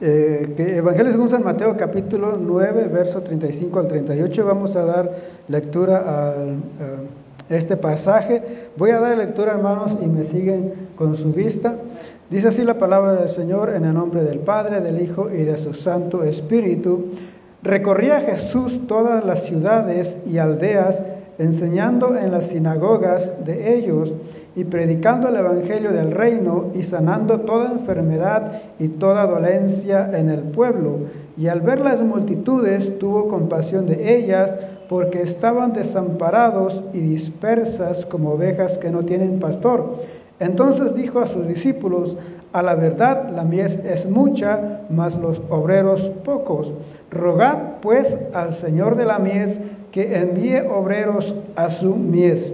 Eh, Evangelio según San Mateo capítulo 9, verso 35 al 38. Vamos a dar lectura a este pasaje. Voy a dar lectura, hermanos, y me siguen con su vista. Dice así la palabra del Señor en el nombre del Padre, del Hijo y de su Santo Espíritu. Recorría Jesús todas las ciudades y aldeas, enseñando en las sinagogas de ellos y predicando el Evangelio del reino y sanando toda enfermedad y toda dolencia en el pueblo. Y al ver las multitudes tuvo compasión de ellas porque estaban desamparados y dispersas como ovejas que no tienen pastor. Entonces dijo a sus discípulos, a la verdad la mies es mucha, mas los obreros pocos. Rogad pues al Señor de la mies que envíe obreros a su mies.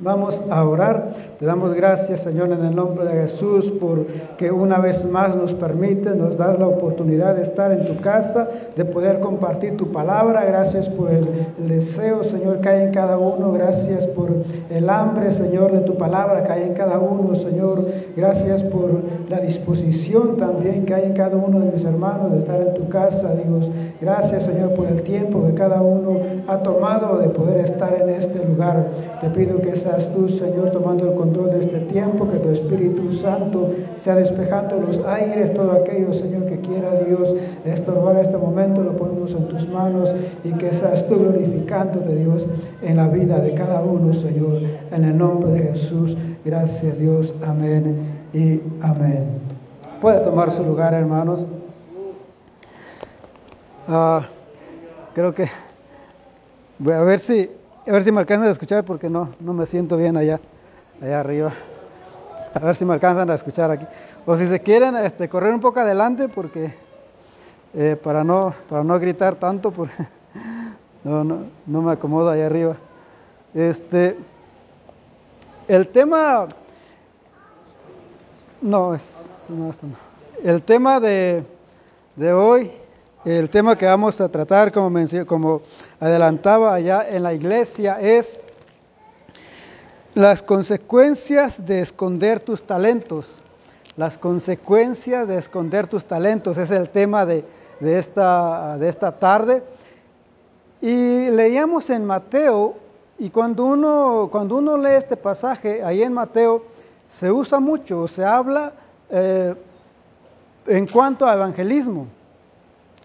Vamos a orar. Te damos gracias, Señor, en el nombre de Jesús, por que una vez más nos permite, nos das la oportunidad de estar en tu casa, de poder compartir tu palabra. Gracias por el, deseo, Señor, que hay en cada uno. Gracias por el hambre, Señor, de tu palabra que hay en cada uno, Señor. Gracias por la disposición también que hay en cada uno de mis hermanos de estar en tu casa, Dios. Gracias, Señor, por el tiempo que cada uno ha tomado de poder estar en este lugar. Te pido que sea tú, Señor, tomando el control de este tiempo, que tu Espíritu Santo sea despejando los aires, todo aquello, Señor, que quiera Dios estorbar este momento, lo ponemos en tus manos y que seas tú glorificándote, Dios, en la vida de cada uno, Señor, en el nombre de Jesús. Gracias, Dios. Amén y amén. Puede tomar su lugar, hermanos. Ah, creo que voy a ver si a ver si me alcanzan a escuchar porque no, no me siento bien allá, allá arriba. A ver si me alcanzan a escuchar aquí. O si se quieren este, correr un poco adelante porque eh, para, no, para no gritar tanto, porque no, no, no me acomodo allá arriba. Este, el tema, no, es, no, esto no. El tema de, de hoy el tema que vamos a tratar, como, como adelantaba allá en la iglesia, es las consecuencias de esconder tus talentos. Las consecuencias de esconder tus talentos es el tema de, esta, de esta tarde. Y leíamos en Mateo, y cuando uno, cuando uno lee este pasaje, ahí en Mateo, se usa mucho, se habla eh, en cuanto a evangelismo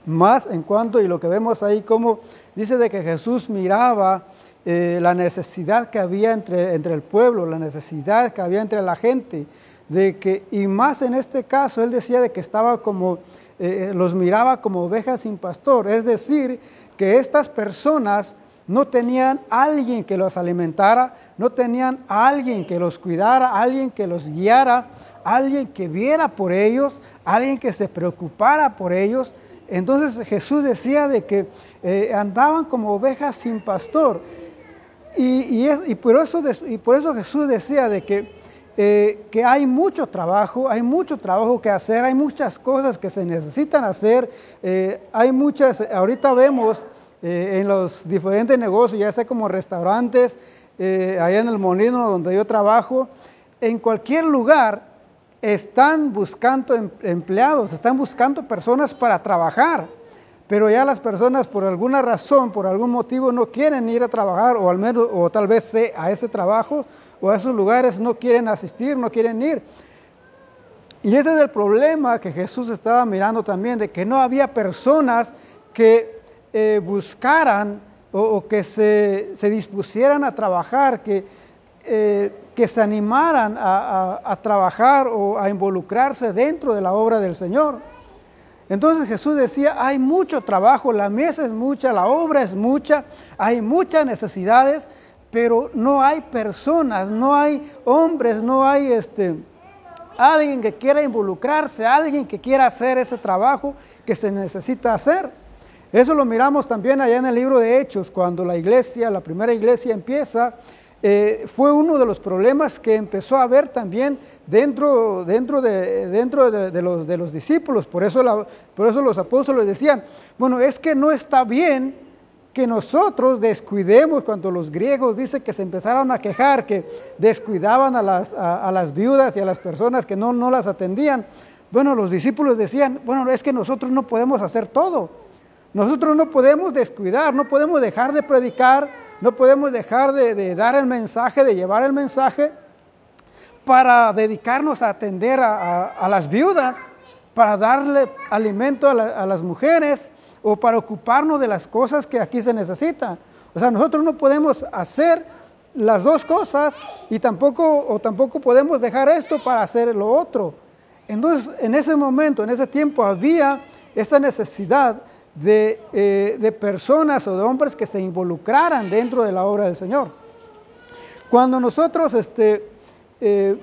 más en cuanto, y lo que vemos ahí, como dice de que Jesús miraba eh, la necesidad que había entre, entre el pueblo, la necesidad que había entre la gente, de que, y más en este caso, él decía de que estaba como, eh, los miraba como ovejas sin pastor, es decir, que estas personas no tenían alguien que los alimentara, no tenían alguien que los cuidara, alguien que los guiara, alguien que viera por ellos, alguien que se preocupara por ellos, entonces Jesús decía de que eh, andaban como ovejas sin pastor. Y, por eso, Jesús decía de que, eh, que, hay mucho trabajo, hay mucho trabajo que hacer, hay muchas cosas que se necesitan hacer, eh, hay muchas, ahorita vemos en los diferentes negocios, ya sea como restaurantes, allá en el molino donde yo trabajo, en cualquier lugar están buscando em, empleados, están buscando personas para trabajar, pero ya las personas por alguna razón, por algún motivo no quieren ir a trabajar o al menos o tal vez a ese trabajo o a esos lugares no quieren asistir, no quieren ir. Y ese es el problema que Jesús estaba mirando también, de que no había personas que eh, buscaran o, que se, se, dispusieran a trabajar, que eh, que se animaran a, trabajar o a involucrarse dentro de la obra del Señor. Entonces Jesús decía, hay mucho trabajo, la mesa es mucha, la obra es mucha, hay muchas necesidades, pero no hay personas, no hay hombres, no hay este, alguien que quiera involucrarse, alguien que quiera hacer ese trabajo que se necesita hacer. Eso lo miramos también allá en el libro de Hechos, cuando la iglesia, la primera iglesia empieza, eh, fue uno de los problemas que empezó a haber también dentro, dentro, de, dentro de, los, de los, discípulos. Por eso, por eso los apóstoles decían, bueno, es que no está bien que nosotros descuidemos, cuando los griegos dicen que se empezaron a quejar, que descuidaban a las, a, las viudas y a las personas que no, no las atendían. bueno, los discípulos decían, bueno, es que nosotros no podemos hacer todo. Nosotros no podemos descuidar, no podemos dejar de predicar, no podemos dejar de, dar el mensaje, de llevar el mensaje para dedicarnos a atender a, las viudas, para darle alimento a, a las mujeres o para ocuparnos de las cosas que aquí se necesitan. O sea, nosotros no podemos hacer las dos cosas y tampoco, o tampoco podemos dejar esto para hacer lo otro. Entonces, en ese momento, en ese tiempo, había esa necesidad de, eh, personas o de hombres que se involucraran dentro de la obra del Señor. Cuando nosotros este, eh,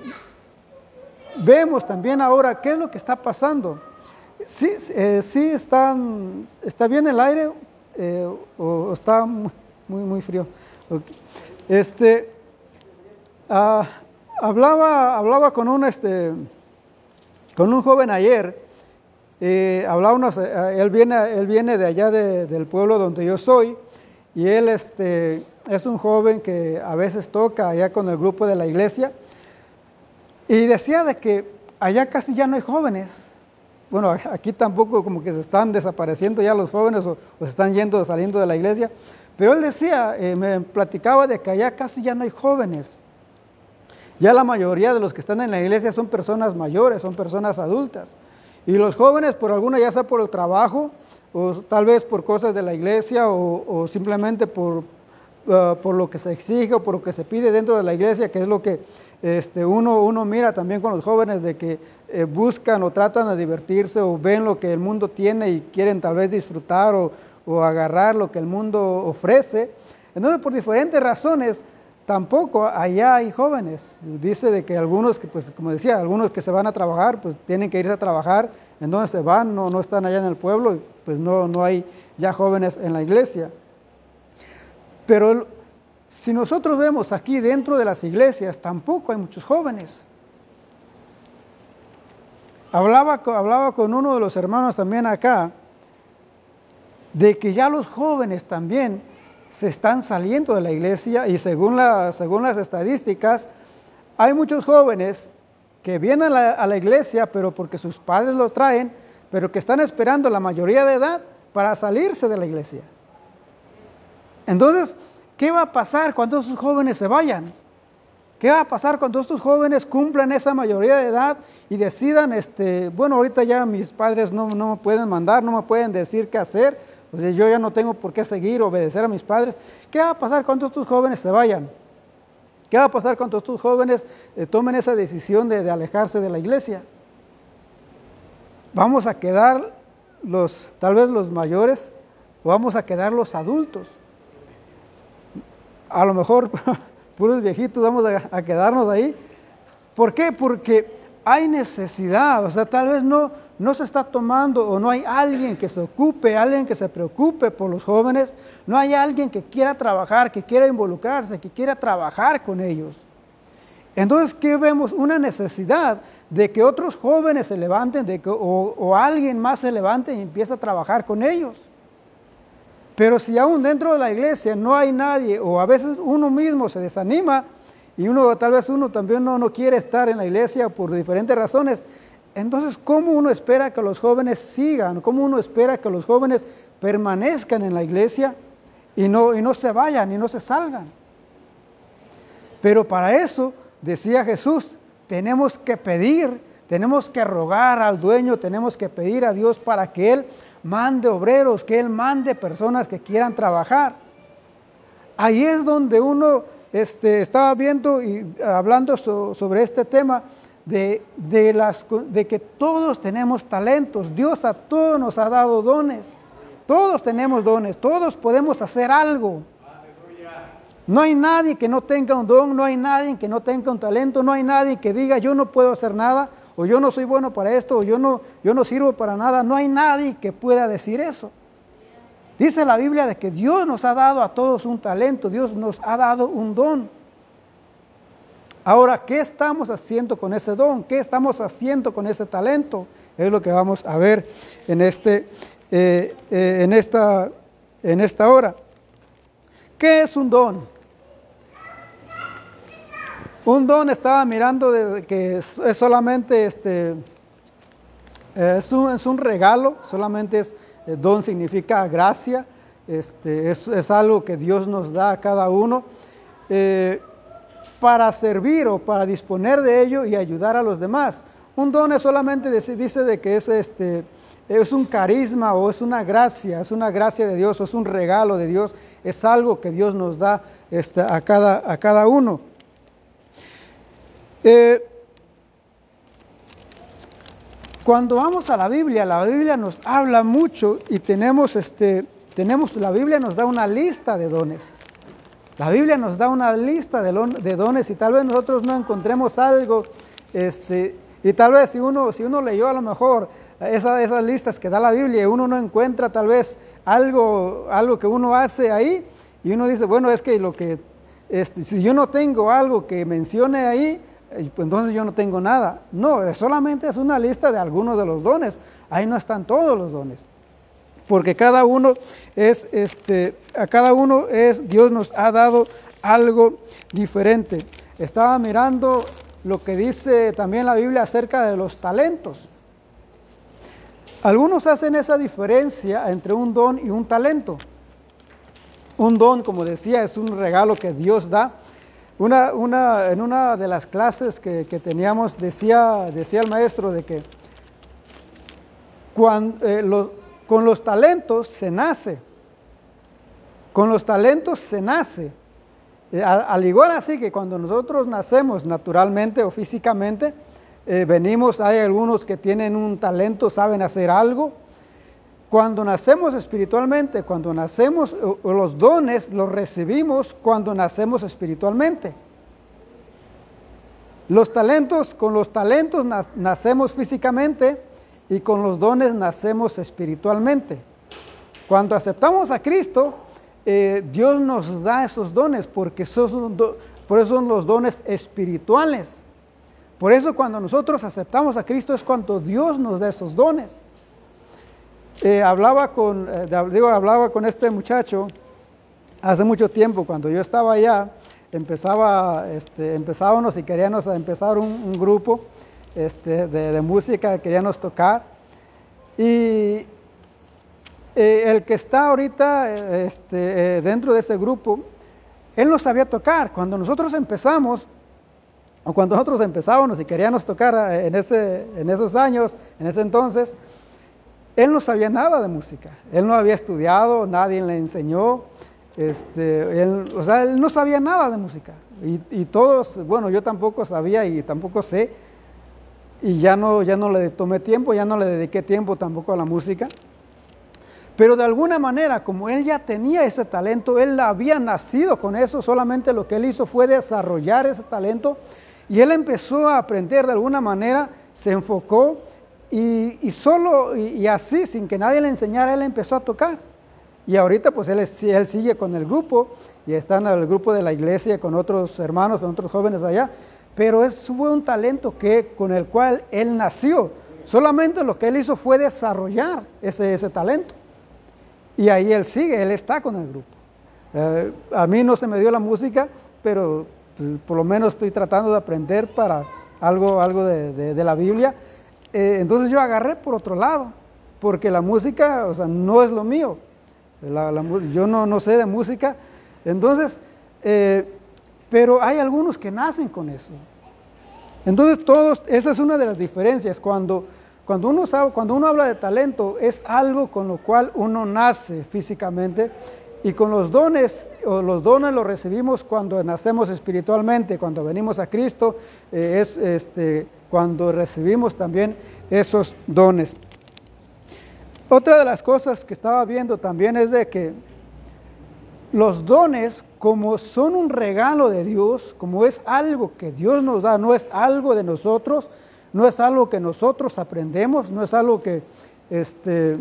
vemos también ahora qué es lo que está pasando, sí, eh, sí está bien el aire o, está muy, muy, frío. Este, ah, hablaba, hablaba con un, este, con un joven ayer, eh, hablábamos, eh, él, viene, él viene de allá del pueblo donde yo soy, y él este, es un joven que a veces toca allá con el grupo de la iglesia, y decía de que allá casi ya no hay jóvenes. Bueno, aquí tampoco como que se están desapareciendo ya los jóvenes o, se están yendo, saliendo de la iglesia, pero él decía, eh, me platicaba de que allá casi ya no hay jóvenes. Ya la mayoría de los que están en la iglesia son personas mayores, son personas adultas. Y los jóvenes, por alguna, ya sea por el trabajo, o tal vez por cosas de la iglesia, o, simplemente por, uh, por lo que se exige o por lo que se pide dentro de la iglesia, que es lo que este, uno, uno mira también con los jóvenes, de que eh, buscan o tratan de divertirse o ven lo que el mundo tiene y quieren tal vez disfrutar o, o agarrar lo que el mundo ofrece. Entonces, por diferentes razones, tampoco allá hay jóvenes. Dice de que algunos, que pues como decía, algunos que se van a trabajar, pues tienen que irse a trabajar, entonces se van, no, no están allá en el pueblo, pues no, no hay ya jóvenes en la iglesia. Pero si nosotros vemos aquí dentro de las iglesias, tampoco hay muchos jóvenes. Hablaba, hablaba con uno de los hermanos también acá, de que ya los jóvenes también se están saliendo de la iglesia y según, según las estadísticas, hay muchos jóvenes que vienen a la, iglesia, pero porque sus padres los traen, pero que están esperando la mayoría de edad para salirse de la iglesia. Entonces, ¿qué va a pasar cuando esos jóvenes se vayan? ¿Qué va a pasar cuando estos jóvenes cumplan esa mayoría de edad y decidan, este, bueno, ahorita ya mis padres no, no me pueden mandar, no me pueden decir qué hacer, yo ya no tengo por qué seguir, obedecer a mis padres. ¿Qué va a pasar cuando estos jóvenes se vayan? ¿Qué va a pasar cuando estos jóvenes eh, tomen esa decisión de, alejarse de la iglesia? Vamos a quedar los, tal vez los mayores, o vamos a quedar los adultos. A lo mejor puros viejitos vamos a quedarnos ahí. ¿Por qué? Porque hay necesidad, o sea, tal vez no, no se está tomando o no hay alguien que se ocupe, alguien que se preocupe por los jóvenes, no hay alguien que quiera trabajar, que quiera involucrarse, que quiera trabajar con ellos. Entonces, ¿qué vemos? Una necesidad de que otros jóvenes se levanten, de que, o, o alguien más se levante y empiece a trabajar con ellos. Pero si aún dentro de la iglesia no hay nadie, o a veces uno mismo se desanima, y uno tal vez uno también no, no quiere estar en la iglesia por diferentes razones. Entonces, ¿cómo uno espera que los jóvenes sigan? ¿Cómo uno espera que los jóvenes permanezcan en la iglesia y no, y no se vayan y no se salgan? Pero para eso, decía Jesús, tenemos que pedir, tenemos que rogar al dueño, tenemos que pedir a Dios para que Él mande obreros, que Él mande personas que quieran trabajar. Ahí es donde uno este, estaba viendo y hablando sobre este tema de, que todos tenemos talentos. Dios a todos nos ha dado dones. Todos tenemos dones, todos podemos hacer algo. No hay nadie que no tenga un don, no hay nadie que no tenga un talento, no hay nadie que diga yo no puedo hacer nada, o yo no soy bueno para esto, o yo no sirvo para nada. No hay nadie que pueda decir eso. Dice la Biblia de que Dios nos ha dado a todos un talento, Dios nos ha dado un don. Ahora, ¿qué estamos haciendo con ese don? ¿Qué estamos haciendo con ese talento? Es lo que vamos a ver en, este, eh, eh, en, esta, en esta hora. ¿Qué es un don? Un don estaba mirando de que es solamente este, Eh, es, un, es, un, regalo, solamente es, don significa gracia, este, es, algo que Dios nos da a cada uno eh, para servir o para disponer de ello y ayudar a los demás. Un don es solamente dice de que es, este, es un carisma o es una gracia, es una gracia de Dios o es un regalo de Dios, es algo que Dios nos da este, a, cada, a cada uno. Eh, cuando vamos a la Biblia, la Biblia nos habla mucho y tenemos, este, tenemos, la Biblia nos da una lista de dones. La Biblia nos da una lista de, de dones y tal vez nosotros no encontremos algo, este, y tal vez si uno, si uno leyó a lo mejor esa, esas listas que da la Biblia y uno no encuentra tal vez algo, algo que uno hace ahí, y uno dice, bueno, es que lo que, este, si yo no tengo algo que mencione ahí, entonces yo no tengo nada. No, solamente es una lista de algunos de los dones. Ahí no están todos los dones. Porque cada uno es, este, a cada uno es, Dios nos ha dado algo diferente. Estaba mirando lo que dice también la Biblia acerca de los talentos. Algunos hacen esa diferencia entre un don y un talento. Un don, como decía, es un regalo que Dios da una, una, en una de las clases que, teníamos decía, decía el maestro de que cuando, eh, con los talentos se nace, con los talentos se nace. Eh, al igual así que cuando nosotros nacemos naturalmente o físicamente, eh, venimos, hay algunos que tienen un talento, saben hacer algo, cuando nacemos espiritualmente, cuando nacemos, los dones los recibimos cuando nacemos espiritualmente. Los talentos, con los talentos nacemos físicamente y con los dones nacemos espiritualmente. Cuando aceptamos a Cristo, eh, Dios nos da esos dones porque son, por son los dones espirituales. Por eso cuando nosotros aceptamos a Cristo es cuando Dios nos da esos dones. Eh, hablaba, con, eh, digo, hablaba con este muchacho hace mucho tiempo, cuando yo estaba allá, empezaba, este, empezábamos y queríamos empezar un, grupo este, de, música, queríamos tocar. Y eh, el que está ahorita este, dentro de ese grupo, él no sabía tocar. Cuando nosotros empezamos, o cuando nosotros empezábamos y queríamos tocar en, ese, en esos años, en ese entonces, él no sabía nada de música, él no había estudiado, nadie le enseñó, este, él, o sea, él no sabía nada de música. Y, todos, bueno, yo tampoco sabía y tampoco sé, y ya no, ya no le tomé tiempo, ya no le dediqué tiempo tampoco a la música. Pero de alguna manera, como él ya tenía ese talento, él había nacido con eso, solamente lo que él hizo fue desarrollar ese talento y él empezó a aprender de alguna manera, se enfocó y, solo, y, así, sin que nadie le enseñara, él empezó a tocar. Y ahorita pues él, él sigue con el grupo y está en el grupo de la iglesia con otros hermanos, con otros jóvenes allá. Pero eso fue un talento que, con el cual él nació. Solamente lo que él hizo fue desarrollar ese, ese talento. Y ahí él sigue, él está con el grupo. Eh, a mí no se me dio la música, pero pues, por lo menos estoy tratando de aprender para algo, algo de, de la Biblia. Eh, entonces yo agarré por otro lado, porque la música, o sea, no es lo mío. yo no, no, sé de música. Entonces, eh, pero hay algunos que nacen con eso. Entonces, todos, esa es una de las diferencias. Cuando, cuando, uno sabe, cuando uno habla de talento, es algo con lo cual uno nace físicamente. Y con los dones, o los dones los recibimos cuando nacemos espiritualmente, cuando venimos a Cristo, eh, es este, cuando recibimos también esos dones. Otra de las cosas que estaba viendo también es de que los dones, como son un regalo de Dios, como es algo que Dios nos da, no es algo de nosotros, no es algo que nosotros aprendemos, no es algo que, este,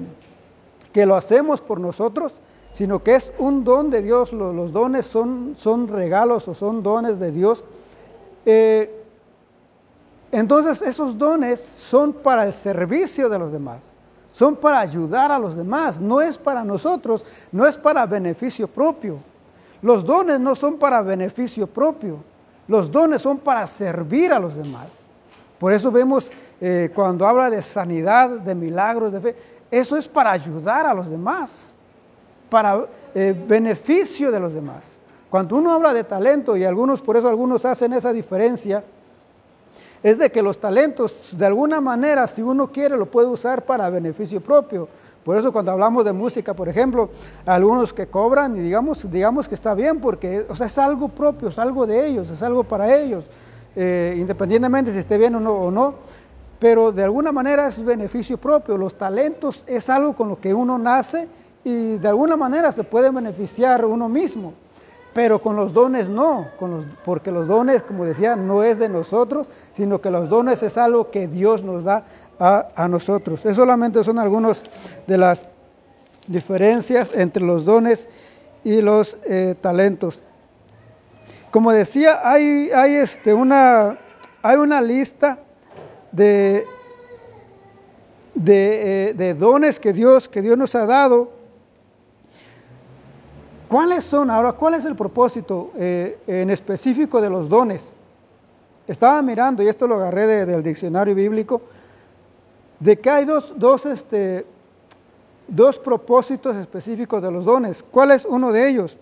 que lo hacemos por nosotros, sino que es un don de Dios. Los, dones son, son, regalos o son dones de Dios. Eh, entonces esos dones son para el servicio de los demás, son para ayudar a los demás, no es para nosotros, no es para beneficio propio. Los dones no son para beneficio propio, los dones son para servir a los demás. Por eso vemos eh, cuando habla de sanidad, de milagros, de fe, eso es para ayudar a los demás, para eh, beneficio de los demás. Cuando uno habla de talento, y algunos, por eso algunos hacen esa diferencia, es de que los talentos, de alguna manera, si uno quiere, lo puede usar para beneficio propio. Por eso cuando hablamos de música, por ejemplo, algunos que cobran y digamos, digamos que está bien porque o sea, es algo propio, es algo de ellos, es algo para ellos, eh, independientemente si esté bien o no, o no, pero de alguna manera es beneficio propio. Los talentos es algo con lo que uno nace y de alguna manera se puede beneficiar uno mismo. Pero con los dones no, porque los dones, como decía, no es de nosotros, sino que los dones es algo que Dios nos da a, nosotros. Es solamente son algunas de las diferencias entre los dones y los eh, talentos. Como decía, hay, este, una, lista de, eh, dones que Dios nos ha dado ¿Cuáles son ahora? ¿Cuál es el propósito eh, en específico de los dones? Estaba mirando, y esto lo agarré del diccionario bíblico, de que hay dos, dos, este, dos propósitos específicos de los dones. ¿Cuál es uno de ellos?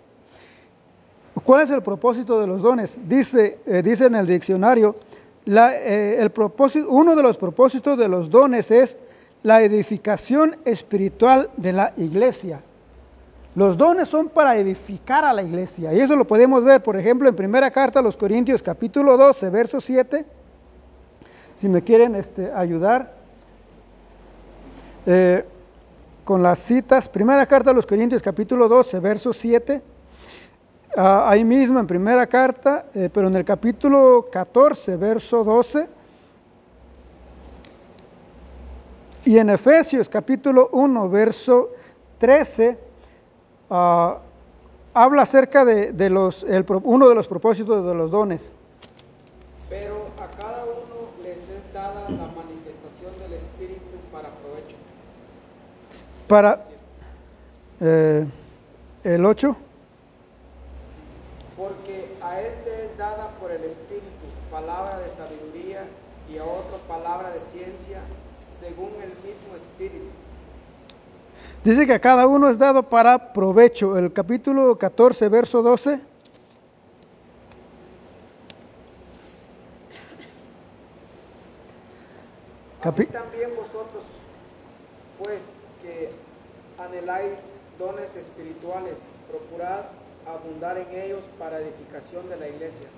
¿Cuál es el propósito de los dones? Dice, eh, dice en el diccionario, eh, el propósito, uno de los propósitos de los dones es la edificación espiritual de la iglesia. Los dones son para edificar a la iglesia. Y eso lo podemos ver, por ejemplo, en primera carta a los Corintios capítulo 12, verso 7. Si me quieren este, ayudar eh, con las citas. Primera carta a los Corintios capítulo 12, verso 7. Ah, ahí mismo en primera carta, eh, pero en el capítulo 14, verso 12. Y en Efesios capítulo 1, verso 13 Ah, habla acerca de, los, uno de los propósitos de los dones. Pero a cada uno les es dada la manifestación del Espíritu para provecho. Para eh, el 8. Porque a este es dada por el Espíritu palabra de sabiduría y a otro palabra de ciencia según el mismo Espíritu Dice que a cada uno es dado para provecho. El capítulo 14, verso 12. Así también vosotros, pues, que anheláis dones espirituales, procurad abundar en ellos para edificación de la iglesia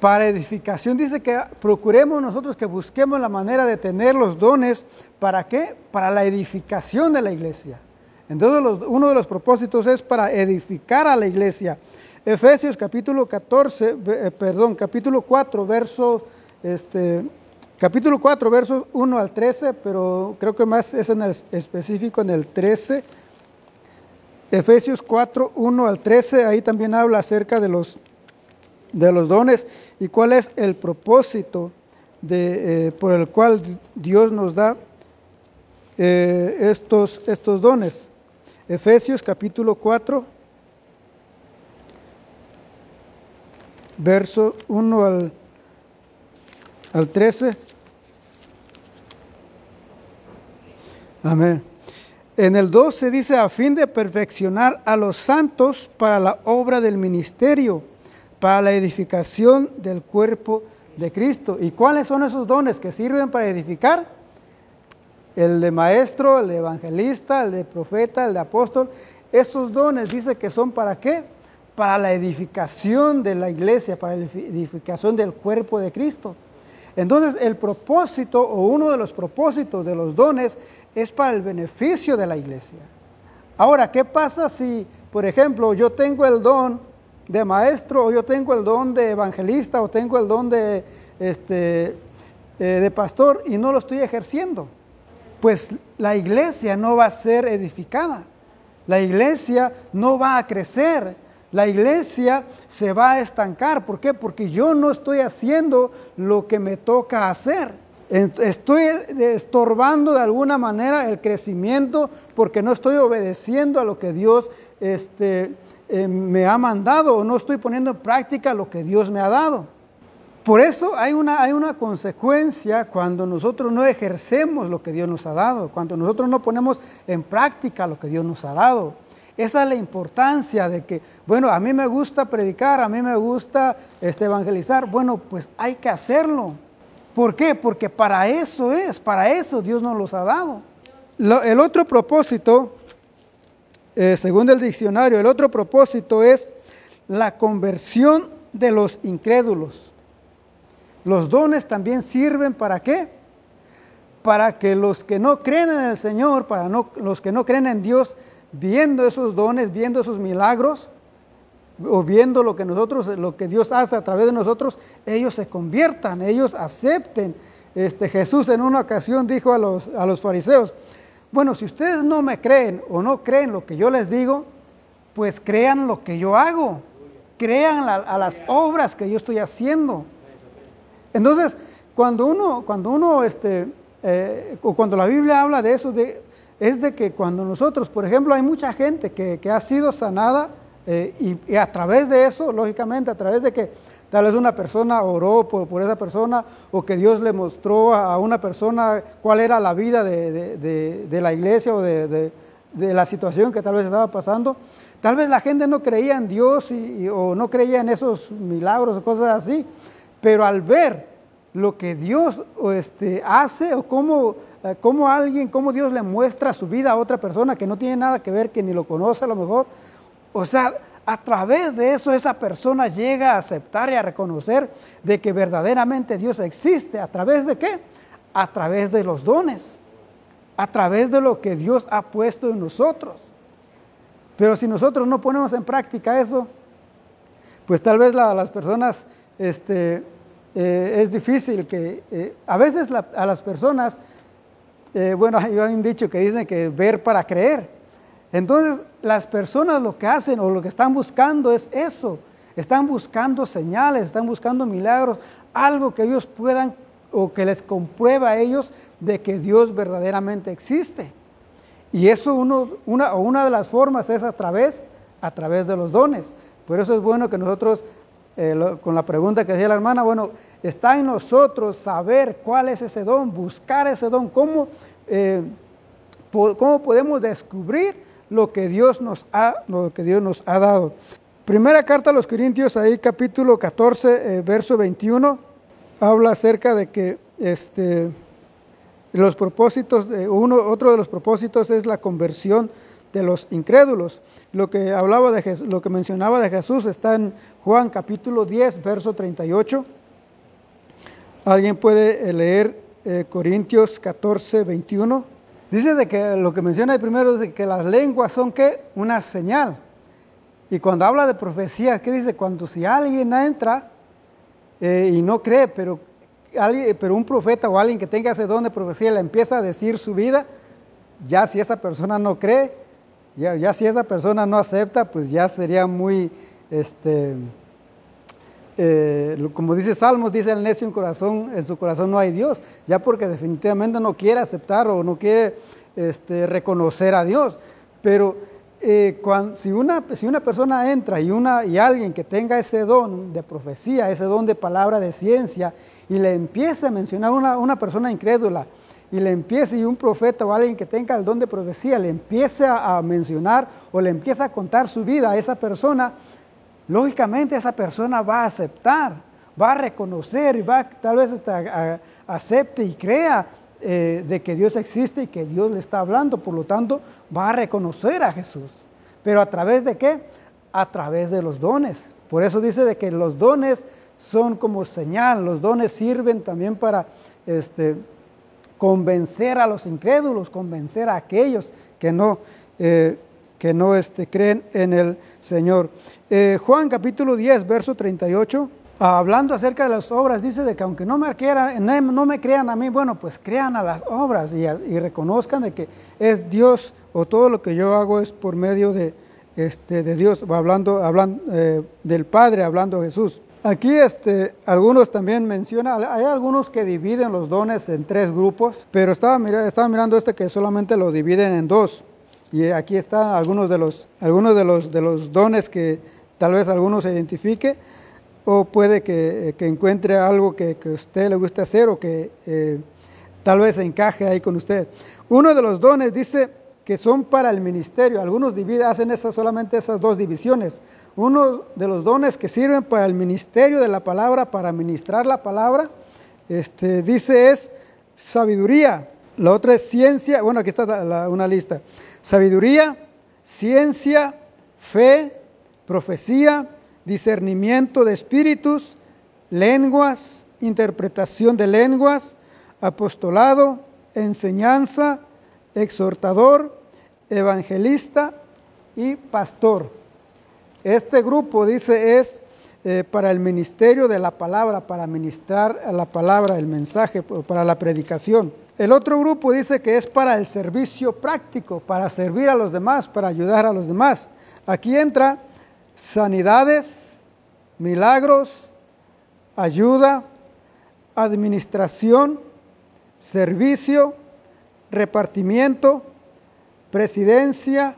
para edificación. Dice que procuremos nosotros que busquemos la manera de tener los dones. ¿Para qué? Para la edificación de la iglesia. Entonces uno de los propósitos es para edificar a la iglesia. Efesios capítulo 14, eh, perdón, capítulo 4, verso, este, capítulo 4, versos 1 al 13, pero creo que más es en específico en el 13. Efesios 4, 1 al 13, ahí también habla acerca de los de los dones y cuál es el propósito de, eh, por el cual Dios nos da eh, estos, estos dones. Efesios capítulo 4, verso 1 al, al 13. Amén. En el 12 dice, a fin de perfeccionar a los santos para la obra del ministerio para la edificación del cuerpo de Cristo. ¿Y cuáles son esos dones que sirven para edificar? El de maestro, el de evangelista, el de profeta, el de apóstol. Esos dones dice que son para qué? Para la edificación de la iglesia, para la edificación del cuerpo de Cristo. Entonces el propósito o uno de los propósitos de los dones es para el beneficio de la iglesia. Ahora, ¿qué pasa si, por ejemplo, yo tengo el don de maestro, o yo tengo el don de evangelista, o tengo el don de, este, eh, de pastor y no lo estoy ejerciendo. Pues la iglesia no va a ser edificada, la iglesia no va a crecer, la iglesia se va a estancar. ¿Por qué? Porque yo no estoy haciendo lo que me toca hacer. Estoy estorbando de alguna manera el crecimiento porque no estoy obedeciendo a lo que Dios este, eh, me ha mandado o no estoy poniendo en práctica lo que Dios me ha dado. Por eso hay una, hay una consecuencia cuando nosotros no ejercemos lo que Dios nos ha dado, cuando nosotros no ponemos en práctica lo que Dios nos ha dado. Esa es la importancia de que, bueno, a mí me gusta predicar, a mí me gusta este, evangelizar. Bueno, pues hay que hacerlo. ¿Por qué? Porque para eso es, para eso Dios nos los ha dado. el otro propósito, eh, según el diccionario, el otro propósito es la conversión de los incrédulos. Los dones también sirven para qué? Para que los que no creen en el Señor, para no, los que no creen en Dios, viendo esos dones, viendo esos milagros, o viendo lo que nosotros, lo que Dios hace a través de nosotros, ellos se conviertan, ellos acepten. Este, Jesús en una ocasión dijo a los, a los fariseos, bueno, si ustedes no me creen o no creen lo que yo les digo, pues crean lo que yo hago, crean a las obras que yo estoy haciendo. Entonces, cuando uno, cuando uno, este, eh, cuando la Biblia habla de eso, de, es de que cuando nosotros, por ejemplo, hay mucha gente que, que ha sido sanada eh, y, a través de eso, lógicamente, a través de que tal vez una persona oró por, por esa persona o que Dios le mostró a, una persona cuál era la vida de, la iglesia o de, la situación que tal vez estaba pasando, tal vez la gente no creía en Dios o no creía en esos milagros o cosas así, pero al ver lo que Dios este, hace o eh, cómo alguien, cómo Dios le muestra su vida a otra persona que no tiene nada que ver, que ni lo conoce a lo mejor, o sea, a través de eso esa persona llega a aceptar y a reconocer de que verdaderamente Dios existe. ¿A través de qué? A través de los dones, a través de lo que Dios ha puesto en nosotros. Pero si nosotros no ponemos en práctica eso, pues tal vez las personas, este, eh, es difícil que, eh, a veces a las personas, eh, bueno, hay un dicho que dicen que ver para creer. Entonces, las personas lo que hacen o lo que están buscando es eso. Están buscando señales, están buscando milagros, algo que ellos puedan o que les comprueba a ellos de que Dios verdaderamente existe. Y eso uno, una, una de las formas es a través, a través de los dones. Por eso es bueno que nosotros, eh, con la pregunta que decía la hermana, bueno, está en nosotros saber cuál es ese don, buscar ese don, cómo, eh, cómo podemos descubrir lo que Dios nos ha, lo que Dios nos ha dado. Primera carta a los Corintios, ahí capítulo 14, eh, verso 21, habla acerca de que este, los propósitos, uno, otro de los propósitos es la conversión de los incrédulos. Lo que hablaba de lo que mencionaba de Jesús está en Juan capítulo 10, verso 38. Alguien puede leer eh, Corintios 14, 21. Dice de que lo que menciona primero es que las lenguas son ¿qué? una señal. Y cuando habla de profecía, ¿qué dice? Cuando si alguien entra eh, y no cree, pero, alguien, pero un profeta o alguien que tenga ese don de profecía le empieza a decir su vida, ya si esa persona no cree, ya, ya si esa persona no acepta, pues ya sería muy, este, eh, como dice Salmos, dice el necio en, corazón, en su corazón no hay Dios, ya porque definitivamente no quiere aceptar o no quiere este, reconocer a Dios. Pero eh, si, una, si una persona entra y, una, y alguien que tenga ese don de profecía, ese don de palabra de ciencia, y le empieza a mencionar una, una persona incrédula, y le empieza, y un profeta o alguien que tenga el don de profecía, le empieza a mencionar o le empieza a contar su vida a esa persona, lógicamente esa persona va a aceptar, va a reconocer y va tal vez hasta acepte y crea eh, de que Dios existe y que Dios le está hablando, por lo tanto va a reconocer a Jesús. Pero a través de qué? A través de los dones. Por eso dice de que los dones son como señal, los dones sirven también para este, convencer a los incrédulos, convencer a aquellos que no, eh, que no este, creen en el Señor. Eh, Juan capítulo 10, verso 38, hablando acerca de las obras, dice de que aunque no me, crean, no me crean a mí, bueno, pues crean a las obras y, reconozcan de que es Dios o todo lo que yo hago es por medio de, este, de Dios, hablando, hablando eh, del Padre, hablando Jesús. Aquí este, algunos también mencionan, hay algunos que dividen los dones en tres grupos, pero estaba, estaba mirando este que solamente lo dividen en dos. Y aquí están algunos de los, algunos de los, de los dones que tal vez algunos se identifique. o puede que, que encuentre algo que, que, a usted le guste hacer o que eh, tal vez encaje ahí con usted. Uno de los dones dice que son para el ministerio. Algunos dividen, hacen esas, solamente esas dos divisiones. Uno de los dones que sirven para el ministerio de la palabra, para ministrar la palabra, este, dice es sabiduría. La otra es ciencia. Bueno, aquí está la, una lista. Sabiduría, ciencia, fe, profecía, discernimiento de espíritus, lenguas, interpretación de lenguas, apostolado, enseñanza, exhortador, evangelista y pastor. Este grupo, dice, es eh, para el ministerio de la palabra, para ministrar la palabra, el mensaje, para la predicación. El otro grupo dice que es para el servicio práctico, para servir a los demás, para ayudar a los demás. Aquí entra sanidades, milagros, ayuda, administración, servicio, repartimiento, presidencia,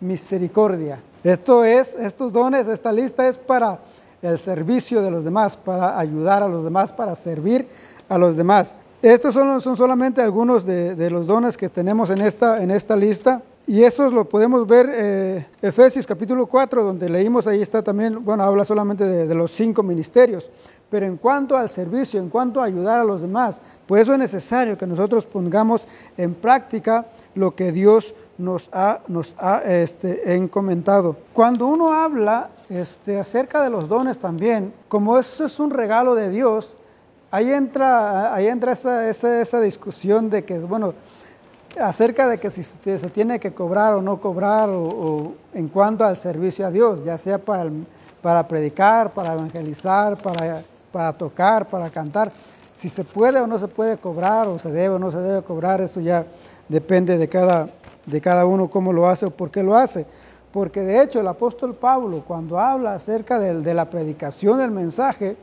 misericordia. Esto es, estos dones, esta lista es para el servicio de los demás, para ayudar a los demás, para servir a los demás. Estos son, son solamente algunos de, los dones que tenemos en esta, en esta lista. Y eso lo podemos ver eh, Efesios capítulo 4, donde leímos, ahí está también, bueno, habla solamente de, de, los cinco ministerios. Pero en cuanto al servicio, en cuanto a ayudar a los demás, por eso es necesario que nosotros pongamos en práctica lo que Dios nos ha, nos ha este, encomendado. Cuando uno habla este, acerca de los dones también, como eso es un regalo de Dios, ahí entra, ahí entra esa, esa, esa discusión de que, bueno, acerca de que si se tiene que cobrar o no cobrar o, en cuanto al servicio a Dios, ya sea para, para predicar, para evangelizar, para, para tocar, para cantar. Si se puede o no se puede cobrar o se debe o no se debe cobrar, eso ya depende de cada, de cada uno cómo lo hace o por qué lo hace. Porque de hecho el apóstol Pablo, cuando habla acerca de, de la predicación del mensaje,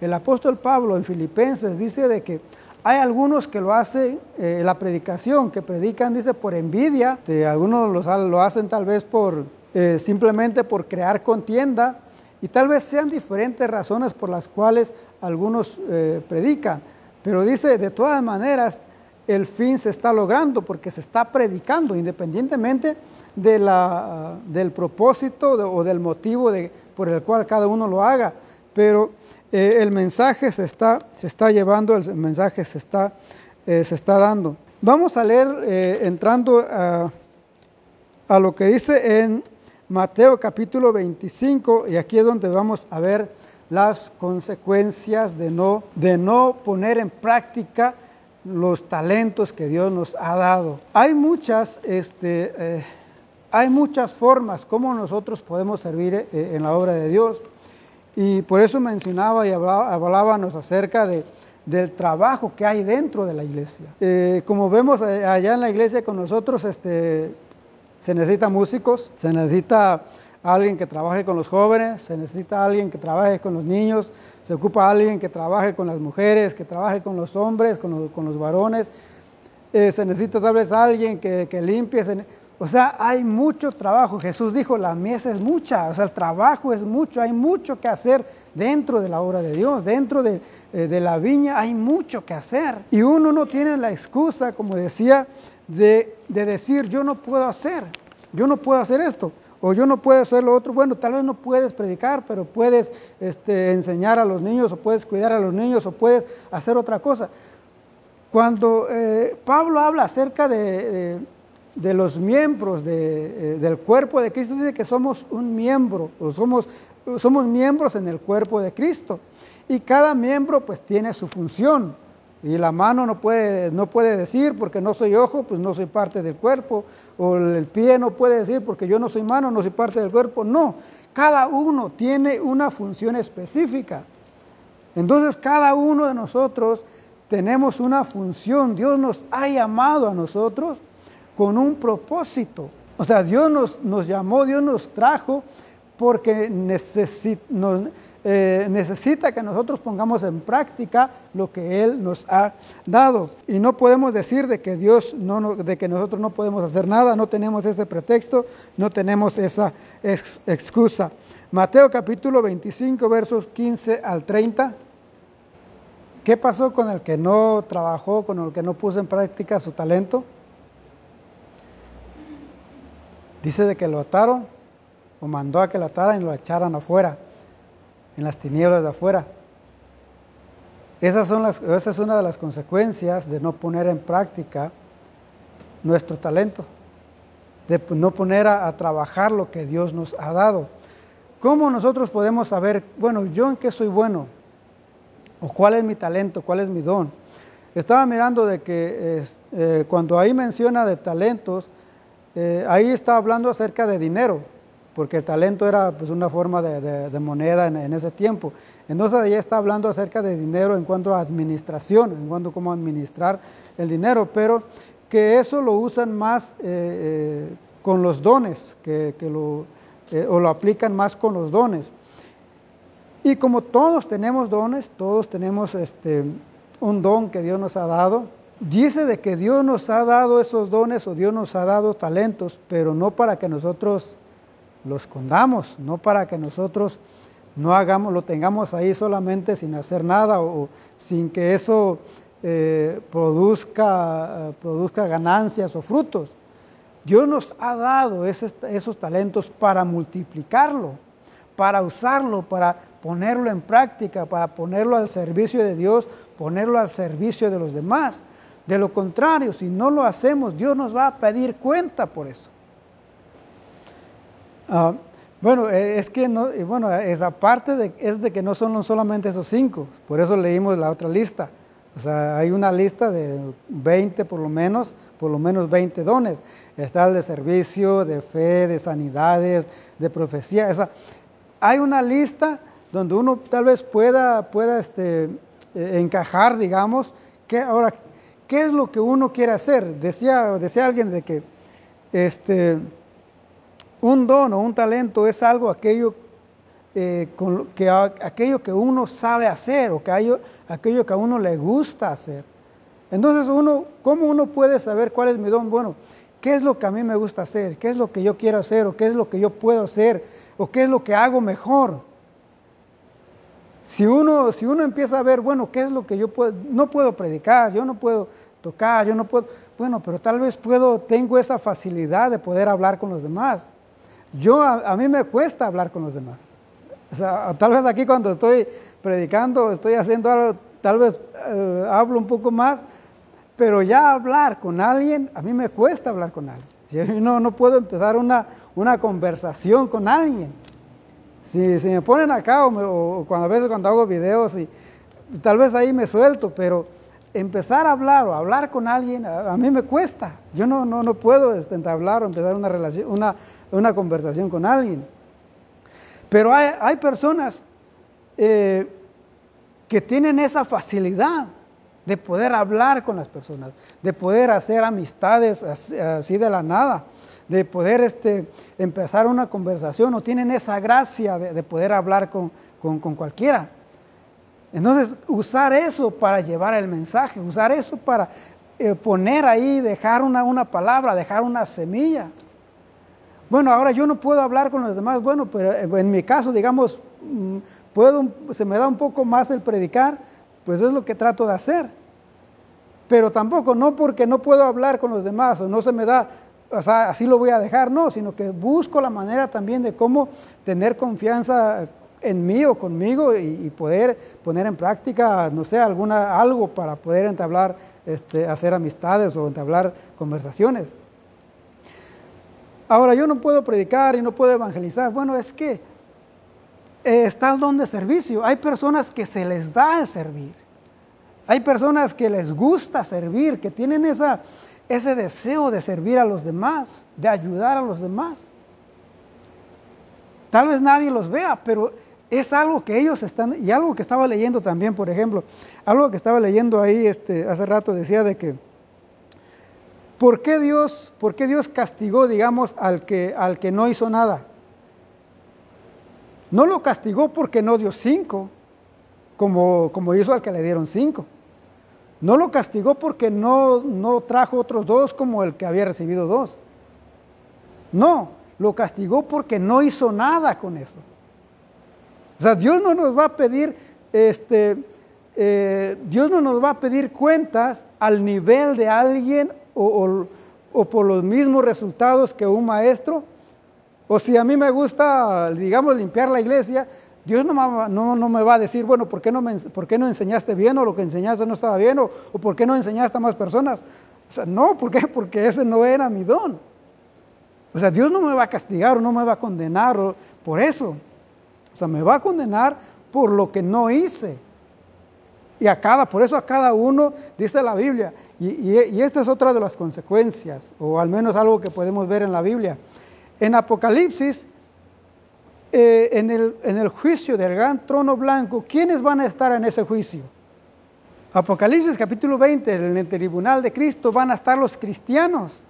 el apóstol Pablo en Filipenses dice de que hay algunos que lo hacen, eh, la predicación, que predican, dice, por envidia, de, algunos lo, lo, hacen tal vez por, eh, simplemente por crear contienda, y tal vez sean diferentes razones por las cuales algunos eh, predican, pero dice, de todas maneras, el fin se está logrando porque se está predicando, independientemente de la, del propósito o del motivo por el cual cada uno lo haga, pero eh, el mensaje se está, se está llevando, el mensaje se está, eh, se está dando. Vamos a leer eh, entrando a, a, lo que dice en Mateo capítulo 25 y aquí es donde vamos a ver las consecuencias de no, de no poner en práctica los talentos que Dios nos ha dado. Hay muchas, este, eh, hay muchas formas como nosotros podemos servir en la obra de Dios. Y por eso mencionaba y hablaba, hablábamos acerca de, del trabajo que hay dentro de la iglesia. Eh, como vemos eh, allá en la iglesia con nosotros, este, se necesita músicos, se necesita alguien que trabaje con los jóvenes, se necesita alguien que trabaje con los niños, se ocupa alguien que trabaje con las mujeres, que trabaje con los hombres, con los, varones, eh, se necesita tal vez alguien que, limpie. O sea, hay mucho trabajo. Jesús dijo, la mies es mucha, o sea, el trabajo es mucho, hay mucho que hacer dentro de la obra de Dios, dentro de, eh, de la viña hay mucho que hacer. Y uno no tiene la excusa, como decía, de, de decir, yo no puedo hacer, yo no puedo hacer esto o yo no puedo hacer lo otro. Bueno, tal vez no puedes predicar, pero puedes este, enseñar a los niños, o puedes cuidar a los niños, o puedes hacer otra cosa. Cuando eh, Pablo habla acerca de, de, los miembros de, eh, del cuerpo de Cristo, dice que somos un miembro, o somos, somos miembros en el cuerpo de Cristo. Y cada miembro pues tiene su función. Y la mano no puede, no puede decir porque no soy ojo, pues no soy parte del cuerpo. O el pie no puede decir porque yo no soy mano, no soy parte del cuerpo. No, cada uno tiene una función específica. Entonces cada uno de nosotros tenemos una función. Dios nos ha llamado a nosotros con un propósito. O sea, Dios nos, nos llamó, Dios nos trajo porque necesit, nos, eh, necesita que nosotros pongamos en práctica lo que Él nos ha dado. Y no podemos decir de que Dios no, de que nosotros no podemos hacer nada, no tenemos ese pretexto, no tenemos esa excusa. Mateo capítulo 25, versos 15 al 30. ¿Qué pasó con el que no trabajó, con el que no puso en práctica su talento? Dice de que lo ataron o mandó a que lo ataran y lo echaran afuera en las tinieblas de afuera. Esas son las, esa es una de las consecuencias de no poner en práctica nuestro talento, de no poner a, trabajar lo que Dios nos ha dado. ¿Cómo nosotros podemos saber, bueno, yo en qué soy bueno? ¿O cuál es mi talento? ¿Cuál es mi don? Estaba mirando de que eh, cuando ahí menciona de talentos, eh, ahí está hablando acerca de dinero porque el talento era pues, una forma de, moneda en, ese tiempo. Entonces ella está hablando acerca de dinero en cuanto a administración, en cuanto a cómo administrar el dinero, pero que eso lo usan más eh, eh, con los dones, que, lo, eh, o lo aplican más con los dones. Y como todos tenemos dones, todos tenemos este, un don que Dios nos ha dado, dice de que Dios nos ha dado esos dones o Dios nos ha dado talentos, pero no para que nosotros lo escondamos, no para que nosotros no hagamos, lo tengamos ahí solamente sin hacer nada o, sin que eso eh, produzca, produzca ganancias o frutos. Dios nos ha dado esos talentos para multiplicarlo, para usarlo, para ponerlo en práctica, para ponerlo al servicio de Dios, ponerlo al servicio de los demás. De lo contrario, si no lo hacemos, Dios nos va a pedir cuenta por eso. Ah, bueno, eh, es que no, bueno, esa parte de, es de que no son solamente esos cinco, por eso leímos la otra lista. O sea, hay una lista de 20 por lo menos, por lo menos 20 dones. Está el de servicio, de fe, de sanidades, de profecía. O sea, hay una lista donde uno tal vez pueda, pueda este, eh, encajar, digamos, que ahora, ¿qué es lo que uno quiere hacer? Decía, decía alguien de que, este, un don o un talento es algo aquello, eh, que, aquello que uno sabe hacer o que aquello que a uno le gusta hacer. Entonces, uno, ¿cómo uno puede saber cuál es mi don? Bueno, ¿qué es lo que a mí me gusta hacer? ¿Qué es lo que yo quiero hacer? ¿O qué es lo que yo puedo hacer? ¿O qué es lo que hago mejor? Si uno, si uno empieza a ver, bueno, ¿qué es lo que yo puedo? No puedo predicar, yo no puedo tocar, yo no puedo. Bueno, pero tal vez puedo, tengo esa facilidad de poder hablar con los demás. Yo, a, mí me cuesta hablar con los demás. O sea, tal vez aquí cuando estoy predicando, estoy haciendo algo, tal vez eh, hablo un poco más, pero ya hablar con alguien, a mí me cuesta hablar con alguien. Yo no, no puedo empezar una, una conversación con alguien. Si, si me ponen acá o, cuando, a veces cuando hago videos, y, tal vez ahí me suelto, pero empezar a hablar o hablar con alguien, a, mí me cuesta. Yo no, no, no puedo este, entablar o empezar una, relación, una, una conversación con alguien. Pero hay, personas eh, que tienen esa facilidad de poder hablar con las personas, de poder hacer amistades así, de la nada, de poder este, empezar una conversación o tienen esa gracia de, poder hablar con, cualquiera. Entonces, usar eso para llevar el mensaje, usar eso para eh, poner ahí, dejar una, una palabra, dejar una semilla. Bueno, ahora yo no puedo hablar con los demás, bueno, pero eh, en mi caso, digamos, mm, puedo, se me da un poco más el predicar, pues es lo que trato de hacer. Pero tampoco, no porque no puedo hablar con los demás o no se me da, o sea, así lo voy a dejar, no, sino que busco la manera también de cómo tener confianza en mí o conmigo y, poder poner en práctica, no sé, alguna, algo para poder entablar, este, hacer amistades o entablar conversaciones. Ahora, yo no puedo predicar y no puedo evangelizar. Bueno, es que eh, está el don de servicio. Hay personas que se les da el servir. Hay personas que les gusta servir, que tienen esa, ese deseo de servir a los demás, de ayudar a los demás. Tal vez nadie los vea, pero es algo que ellos están, y algo que estaba leyendo también, por ejemplo, algo que estaba leyendo ahí este, hace rato decía de que ¿Por qué Dios, Dios castigó, digamos, al que, al que no hizo nada? No lo castigó porque no dio cinco, como, como hizo al que le dieron cinco. No lo castigó porque no, no trajo otros dos como el que había recibido dos. No, lo castigó porque no hizo nada con eso. O sea, Dios no nos va a pedir, este, eh, Dios no nos va a pedir cuentas al nivel de alguien o, por los mismos resultados que un maestro. O si a mí me gusta, digamos, limpiar la iglesia, Dios no, no, me va a decir, bueno, ¿por qué, no ¿por qué no enseñaste bien o lo que enseñaste no estaba bien o, o por qué no enseñaste a más personas? O sea, no, ¿por qué? Porque ese no era mi don. O sea, Dios no me va a castigar o no me va a condenar por eso. O sea, me va a condenar por lo que no hice. Y a cada, por eso a cada uno, dice la Biblia, y, esta es otra de las consecuencias, o al menos algo que podemos ver en la Biblia. En Apocalipsis, eh, en, el, en el juicio del gran trono blanco, ¿quiénes van a estar en ese juicio? Apocalipsis capítulo 20, en el tribunal de Cristo van a estar los cristianos.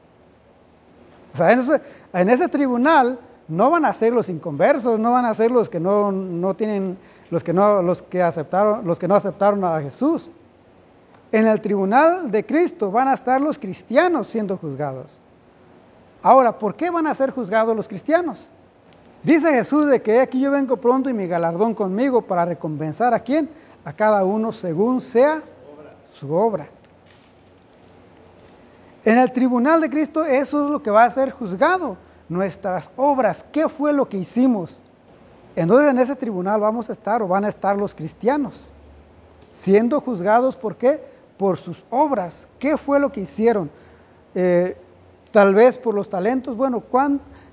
O sea, en ese, tribunal no van a ser los inconversos, no van a ser los que no, tienen, los que no, los que aceptaron, los que no aceptaron a Jesús. En el tribunal de Cristo van a estar los cristianos siendo juzgados. Ahora, ¿por qué van a ser juzgados los cristianos? Dice Jesús de que aquí yo vengo pronto y mi galardón conmigo para recompensar a quién? A cada uno según sea su obra. En el tribunal de Cristo eso es lo que va a ser juzgado, nuestras obras, qué fue lo que hicimos. Entonces en ese tribunal vamos a estar o van a estar los cristianos, siendo juzgados por qué? Por sus obras, qué fue lo que hicieron. Eh, tal vez por los talentos, bueno,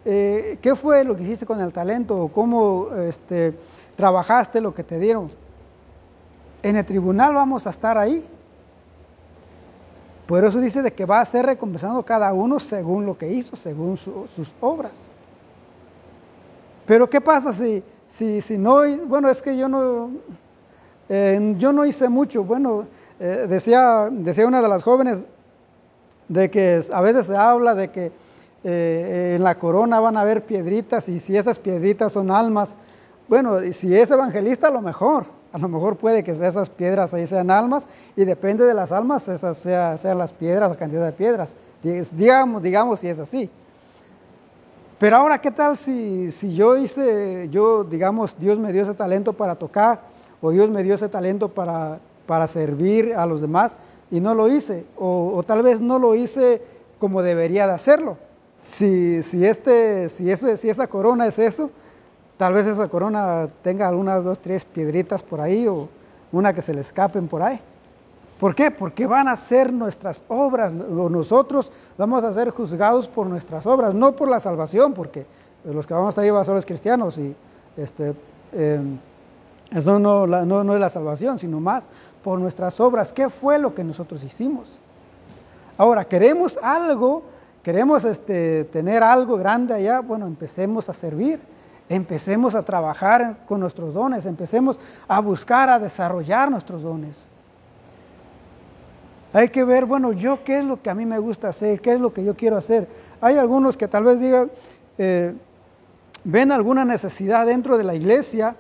eh, ¿qué fue lo que hiciste con el talento o cómo este, trabajaste lo que te dieron? En el tribunal vamos a estar ahí por eso dice de que va a ser recompensado cada uno según lo que hizo, según sus obras. Pero ¿qué pasa si, si, si no, bueno, es que yo no, eh, yo no hice mucho. Bueno, eh, decía, decía una de las jóvenes de que a veces se habla de que eh, en la corona van a haber piedritas y si esas piedritas son almas, bueno, y si es evangelista, a lo mejor. A lo mejor puede que esas piedras ahí sean almas y depende de las almas, esas sean, las piedras, la cantidad de piedras. Digamos, digamos si es así. Pero ahora, ¿qué tal si, si yo hice, yo, digamos, Dios me dio ese talento para tocar o Dios me dio ese talento para, para servir a los demás y no lo hice? O, tal vez no lo hice como debería de hacerlo. Si, si, este, si, ese, si esa corona es eso, Tal vez esa corona tenga algunas dos, tres piedritas por ahí o una que se le escapen por ahí. ¿Por qué? Porque van a ser nuestras obras, nosotros vamos a ser juzgados por nuestras obras, no por la salvación, porque los que vamos a estar ahí ser los cristianos y este, em, eso no, no, es la salvación, sino más por nuestras obras. ¿Qué fue lo que nosotros hicimos? Ahora, queremos algo, queremos este, tener algo grande allá, bueno, empecemos a servir Empecemos a trabajar con nuestros dones, empecemos a buscar, a desarrollar nuestros dones. Hay que ver, bueno, yo qué es lo que a mí me gusta hacer, qué es lo que yo quiero hacer. Hay algunos que tal vez digan, eh, ven alguna necesidad dentro de la iglesia,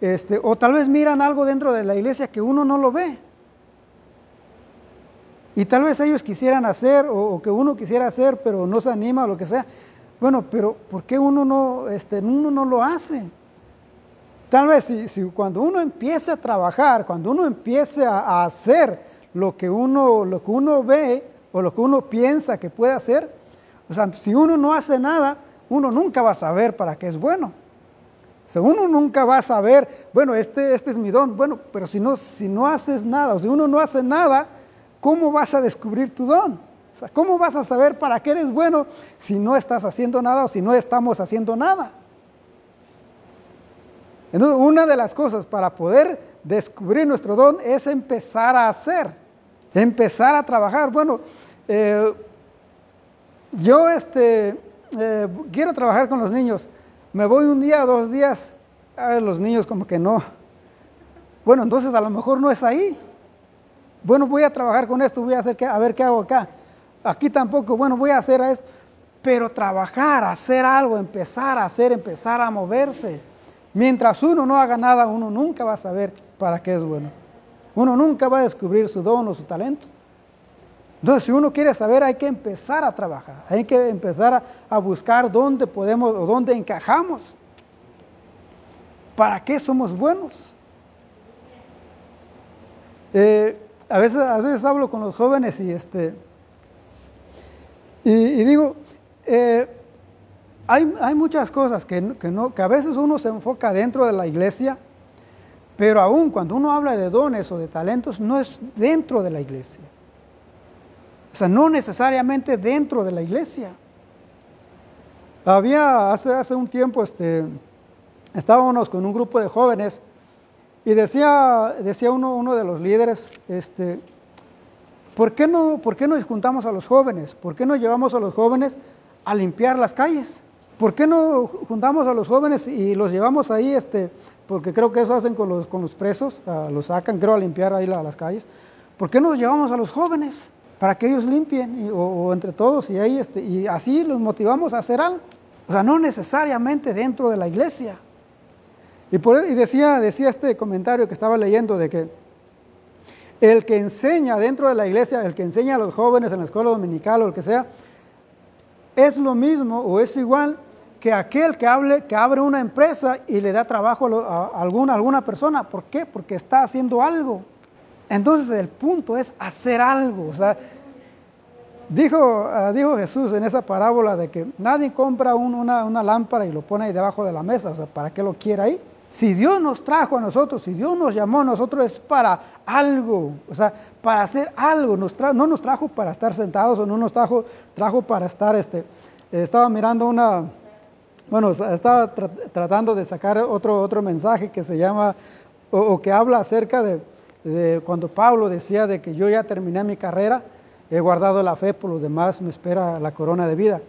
este, o tal vez miran algo dentro de la iglesia que uno no lo ve. Y tal vez ellos quisieran hacer o, que uno quisiera hacer, pero no se anima o lo que sea. Bueno, pero ¿por qué uno no, este, uno no lo hace? Tal vez si, cuando uno empiece a trabajar, cuando uno empiece a, hacer lo que, uno, lo que uno ve o lo que uno piensa que puede hacer, o sea, si uno no hace nada, uno nunca va a saber para qué es bueno. O sea, uno nunca va a saber, bueno, este, este es mi don, bueno, pero si no, si no haces nada, o si uno no hace nada, ¿cómo vas a descubrir tu don? ¿cómo vas a saber para qué eres bueno si no estás haciendo nada o si no estamos haciendo nada? Entonces, una de las cosas para poder descubrir nuestro don es empezar a hacer, empezar a trabajar. Bueno, eh, yo este, eh, quiero trabajar con los niños. Me voy un día, dos días, a los niños como que no. Bueno, entonces a lo mejor no es ahí. Bueno, voy a trabajar con esto, voy a hacer a ver qué hago acá. Aquí tampoco, bueno, voy a hacer esto. Pero trabajar, hacer algo, empezar a hacer, empezar a moverse. Mientras uno no haga nada, uno nunca va a saber para qué es bueno. Uno nunca va a descubrir su don o su talento. Entonces, si uno quiere saber, hay que empezar a trabajar, hay que empezar a, buscar dónde podemos o dónde encajamos. ¿Para qué somos buenos? Eh, a, veces, a veces hablo con los jóvenes y, este, y, digo, eh, hay, muchas cosas que, que, no, a veces uno se enfoca dentro de la iglesia, pero aún cuando uno habla de dones o de talentos, no es dentro de la iglesia. O sea, no necesariamente dentro de la iglesia. Había hace, hace un tiempo, este, estábamos con un grupo de jóvenes y decía, decía uno, uno de los líderes, este, ¿por qué, no, ¿por qué nos juntamos a los jóvenes? ¿Por qué no llevamos a los jóvenes a limpiar las calles? ¿Por qué no juntamos a los jóvenes y los llevamos ahí? Este, porque creo que eso hacen con los, con los presos, los sacan, creo, a limpiar ahí las calles. ¿Por qué no los llevamos a los jóvenes? para que ellos limpien o, entre todos y, ahí, este, y así los motivamos a hacer algo. O sea, no necesariamente dentro de la iglesia. Y, por, y decía, decía este comentario que estaba leyendo de que el que enseña dentro de la iglesia, el que enseña a los jóvenes en la escuela dominical o lo que sea, es lo mismo o es igual que aquel que, hable, que abre una empresa y le da trabajo a, alguna, alguna persona. ¿Por qué? Porque está haciendo algo. Entonces el punto es hacer algo. O sea, dijo, ah, dijo Jesús en esa parábola de que nadie compra una, una, lámpara y lo pone ahí debajo de la mesa. O sea, ¿para qué lo quiere ahí? Si Dios nos trajo a nosotros, si Dios nos llamó a nosotros es para algo, o sea, para hacer algo. No nos trajo para estar sentados o no nos trajo, trajo para estar, este, estaba mirando una, bueno, estaba tratando de sacar otro, otro mensaje que se llama, o que habla acerca de, cuando Pablo decía de que yo ya terminé mi carrera, he guardado la fe, por los demás me espera la corona de vida.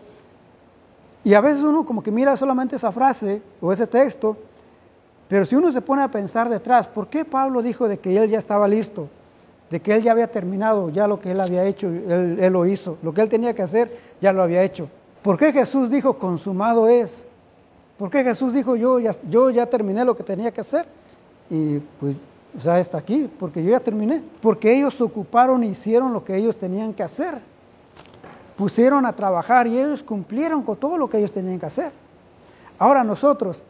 Y a veces uno como que mira solamente esa frase o ese texto, pero si uno se pone a pensar detrás, ¿por qué Pablo dijo de que él ya estaba listo? De que él ya había terminado ya lo que él había hecho, él, él lo hizo. Lo que él tenía que hacer, ya lo había hecho. ¿Por qué Jesús dijo consumado es? ¿Por qué Jesús dijo yo ya, yo ya terminé lo que tenía que hacer? Y pues o sea, está aquí, porque yo ya terminé. Porque ellos ocuparon e hicieron lo que ellos tenían que hacer. Pusieron a trabajar y ellos cumplieron con todo lo que ellos tenían que hacer. Ahora nosotros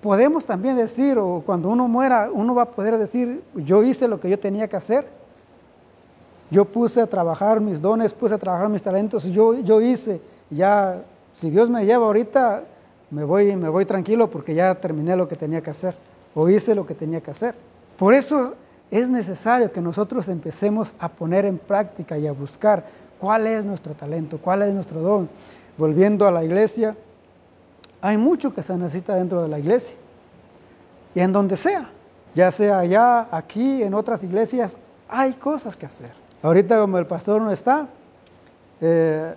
podemos también decir, o cuando uno muera, uno va a poder decir, yo hice lo que yo tenía que hacer. Yo puse a trabajar mis dones, puse a trabajar mis talentos, yo, yo hice, ya, si Dios me lleva ahorita, me voy, me voy tranquilo porque ya terminé lo que tenía que hacer, o hice lo que tenía que hacer. Por eso es necesario que nosotros empecemos a poner en práctica y a buscar cuál es nuestro talento, cuál es nuestro don. Volviendo a la iglesia, hay mucho que se necesita dentro de la iglesia y en donde sea, ya sea allá, aquí, en otras iglesias, hay cosas que hacer. Ahorita como el pastor no está, eh,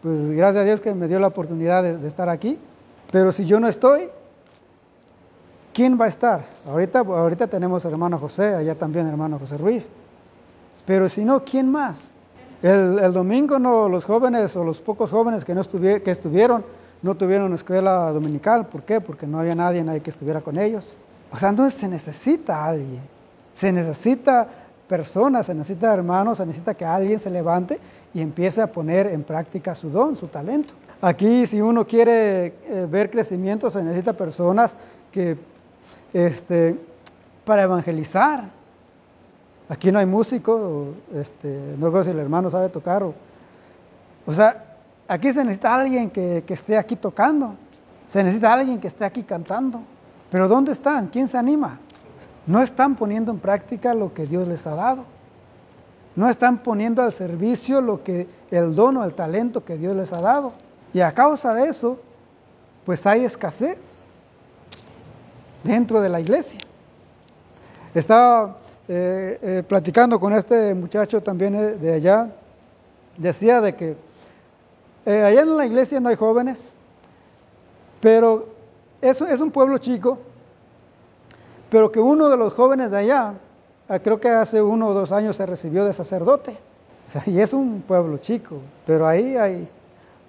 pues gracias a Dios que me dio la oportunidad de estar aquí, pero si yo no estoy, ¿Quién va a estar? Ahorita, ahorita tenemos al hermano José, allá también hermano José Ruiz. Pero si no, ¿quién más? El, domingo no, los jóvenes o los pocos jóvenes que, no que estuvieron no tuvieron escuela dominical. ¿Por qué? Porque no había nadie, nadie que estuviera con ellos. O sea, entonces se necesita alguien. Se necesita personas, se necesita hermanos, se necesita que alguien se levante y empiece a poner en práctica su don, su talento. Aquí si uno quiere eh, ver crecimiento se necesita personas que este, para evangelizar. Aquí no hay músico, este, no creo si el hermano sabe tocar. O, o sea, aquí se necesita alguien que, que esté aquí tocando, se necesita alguien que esté aquí cantando. Pero ¿dónde están? ¿Quién se anima? No están poniendo en práctica lo que Dios les ha dado. No están poniendo al servicio lo que el don o el talento que Dios les ha dado. Y a causa de eso, pues hay escasez dentro de la iglesia. Estaba eh, eh, platicando con este muchacho también eh, de allá, decía de que allá en la iglesia no hay jóvenes, pero eso es un pueblo chico, pero que uno de los jóvenes de allá, ah, creo que hace uno o dos años se recibió de sacerdote, y es un pueblo chico, pero ahí hay,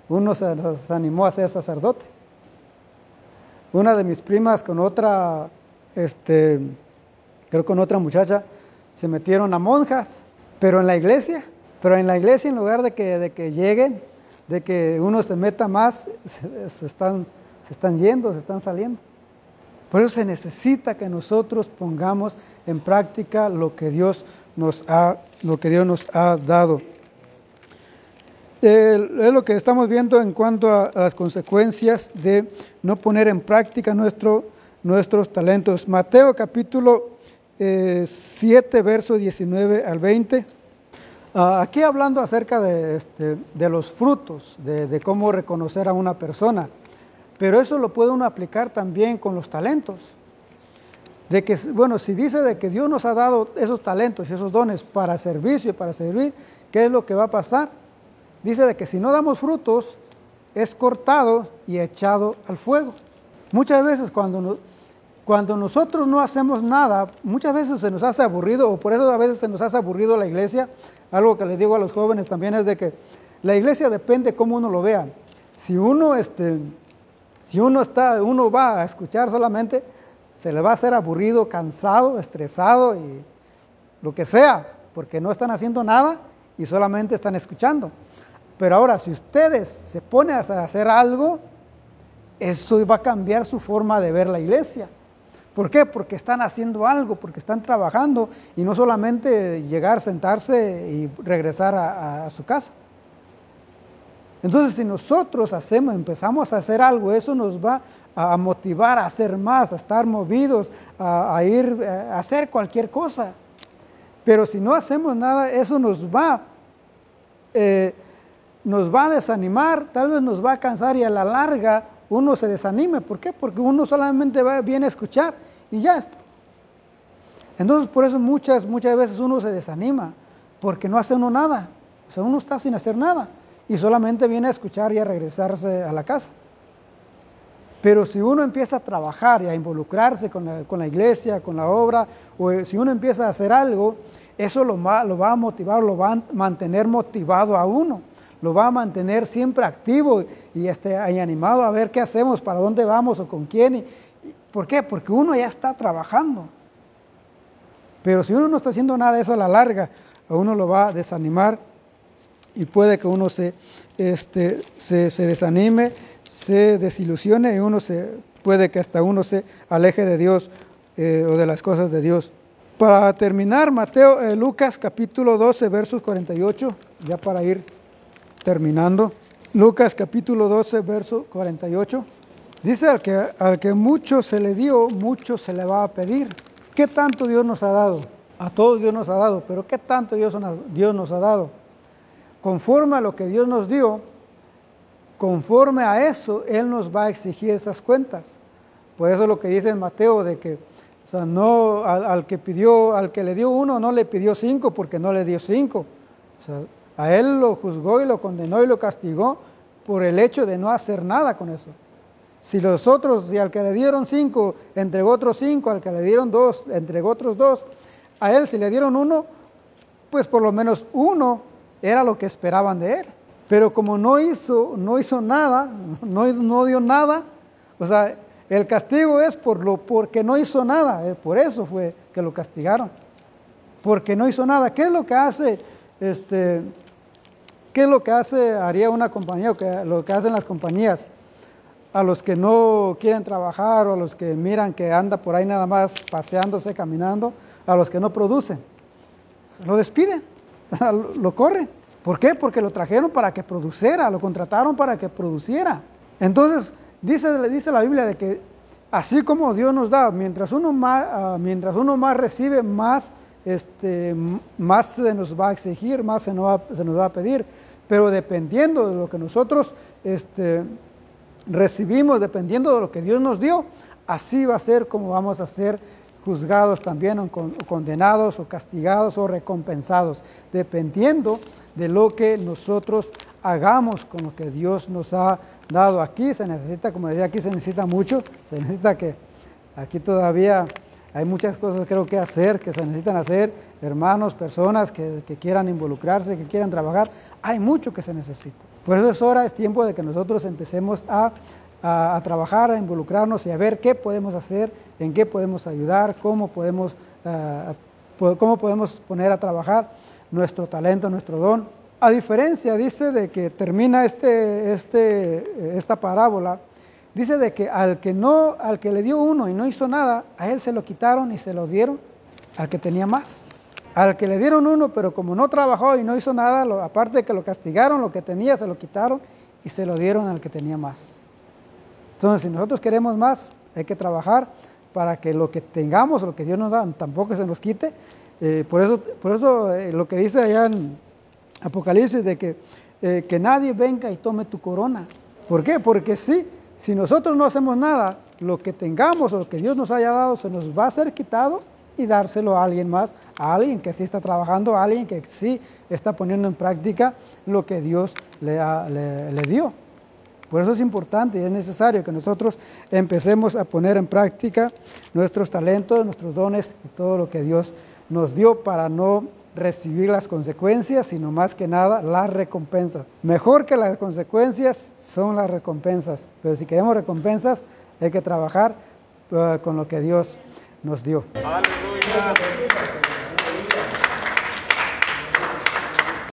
uno se animó a ser sacerdote. una de mis primas con otra, este, creo con otra muchacha, se metieron a monjas, pero en la iglesia, pero en la iglesia en lugar de que, de que lleguen, de que uno se meta más, están, se están yendo, se están saliendo. Por eso se necesita que nosotros pongamos en práctica lo que Dios nos ha, lo que Dios nos ha dado. es lo que estamos viendo en cuanto a, las consecuencias de no poner en práctica nuestro, nuestros talentos. Mateo capítulo 7, eh, verso 19 al 20. Ah, aquí hablando acerca de, este, de los frutos, de, de, cómo reconocer a una persona, pero eso lo puede uno aplicar también con los talentos. De que, bueno, si dice de que Dios nos ha dado esos talentos y esos dones para servicio y para servir, ¿qué es lo que va a pasar? Dice de que si no damos frutos, es cortado y echado al fuego. Muchas veces cuando, cuando nosotros no hacemos nada, muchas veces se nos hace aburrido, o por eso a veces se nos hace aburrido la iglesia. Algo que les digo a los jóvenes también es de que la iglesia depende cómo uno lo vea. Si uno, este, si uno, está, uno va a escuchar solamente, se le va a hacer aburrido, cansado, estresado y lo que sea, porque no están haciendo nada y solamente están escuchando. Pero ahora, si ustedes se ponen a hacer algo, eso va a cambiar su forma de ver la iglesia. ¿Por qué? Porque están haciendo algo, porque están trabajando y no solamente llegar, sentarse y regresar a, a su casa. Entonces, si nosotros hacemos, empezamos a hacer algo, eso nos va a motivar a hacer más, a estar movidos, a, ir eh, a hacer cualquier cosa. Pero si no hacemos nada, eso nos va, eh, nos va a desanimar, tal vez nos va a cansar y a la larga uno se desanime. ¿Por qué? Porque uno solamente va, viene a escuchar y ya está. Entonces por eso muchas, muchas veces uno se desanima, porque no hace uno nada. O sea, uno está sin hacer nada y solamente viene a escuchar y a regresarse a la casa. Pero si uno empieza a trabajar y a involucrarse con la, iglesia, con la obra, o si uno empieza a hacer algo, eso lo va, a motivar, lo va a mantener motivado a uno, lo va a mantener siempre activo y, este, animado a ver qué hacemos, para dónde vamos o con quién. ¿Por qué? Porque uno ya está trabajando. Pero si uno no está haciendo nada de eso a la larga, a uno lo va a desanimar y puede que uno se, este, se, desanime, se desilusione y uno se puede que hasta uno se aleje de Dios eh, o de las cosas de Dios. Para terminar, Mateo, eh, Lucas capítulo 12, versos 48, ya para ir terminando. Lucas capítulo 12, verso 48. Dice al que, al que mucho se le dio, mucho se le va a pedir. ¿Qué tanto Dios nos ha dado? A todos Dios nos ha dado, pero ¿qué tanto Dios, Dios nos ha dado? Conforme a lo que Dios nos dio, conforme a eso, Él nos va a exigir esas cuentas. Por eso lo que dice en Mateo de que no, al, que pidió, al que le dio uno, no le pidió cinco porque no le dio cinco. A él lo juzgó y lo condenó y lo castigó por el hecho de no hacer nada con eso. Si los otros, si al que le dieron cinco, entregó otros cinco, al que le dieron dos, entregó otros dos, a él si le dieron uno, pues por lo menos uno era lo que esperaban de él. Pero como no hizo, no hizo nada, no, no dio nada, o sea, el castigo es por lo, porque no hizo nada, eh, por eso fue que lo castigaron, porque no hizo nada. ¿Qué es lo que hace, este, qué es lo que hace, haría una compañía, que, lo que hacen las compañías? A los que no quieren trabajar o a los que miran que anda por ahí nada más paseándose, caminando, a los que no producen, lo despiden. lo corre. ¿Por qué? Porque lo trajeron para que produciera, lo contrataron para que produciera. Entonces, dice, dice la Biblia de que así como Dios nos da, mientras uno más, ah, mientras uno más recibe, más, este, más se nos va a exigir, más se nos va, se nos va a pedir. Pero dependiendo de lo que nosotros este, recibimos, dependiendo de lo que Dios nos dio, así va a ser como vamos a ser juzgados también o condenados o castigados o recompensados, dependiendo de lo que nosotros hagamos con lo que Dios nos ha dado. Aquí se necesita, como decía, aquí se necesita mucho, se necesita que aquí todavía hay muchas cosas creo que hacer, que se necesitan hacer, hermanos, personas que, que quieran involucrarse, que quieran trabajar, hay mucho que se necesita. Por eso es hora, es tiempo de que nosotros empecemos a a, trabajar, a involucrarnos y a ver qué podemos hacer, en qué podemos ayudar, cómo podemos, ah, cómo podemos poner a trabajar nuestro talento, nuestro don. A diferencia, dice, de que termina este, este, esta parábola, dice de que al que no, al que le dio uno y no hizo nada, a él se lo quitaron y se lo dieron al que tenía más. Al que le dieron uno, pero como no trabajó y no hizo nada, aparte de que lo castigaron, lo que tenía se lo quitaron y se lo dieron al que tenía más. Entonces, si nosotros queremos más, hay que trabajar para que lo que tengamos, lo que Dios nos da, tampoco se nos quite. Eh, por eso, por eso eh, lo que dice allá en Apocalipsis de que, eh, que nadie venga y tome tu corona. ¿Por qué? Porque sí, si nosotros no hacemos nada, lo que tengamos o lo que Dios nos haya dado se nos va a ser quitado y dárselo a alguien más, a alguien que sí está trabajando, a alguien que sí está poniendo en práctica lo que Dios le, le, dio. Por eso es importante y es necesario que nosotros empecemos a poner en práctica nuestros talentos, nuestros dones y todo lo que Dios nos dio para no recibir las consecuencias, sino más que nada las recompensas. Mejor que las consecuencias son las recompensas, pero si queremos recompensas hay que trabajar uh, con lo que Dios nos dio. Aleluya.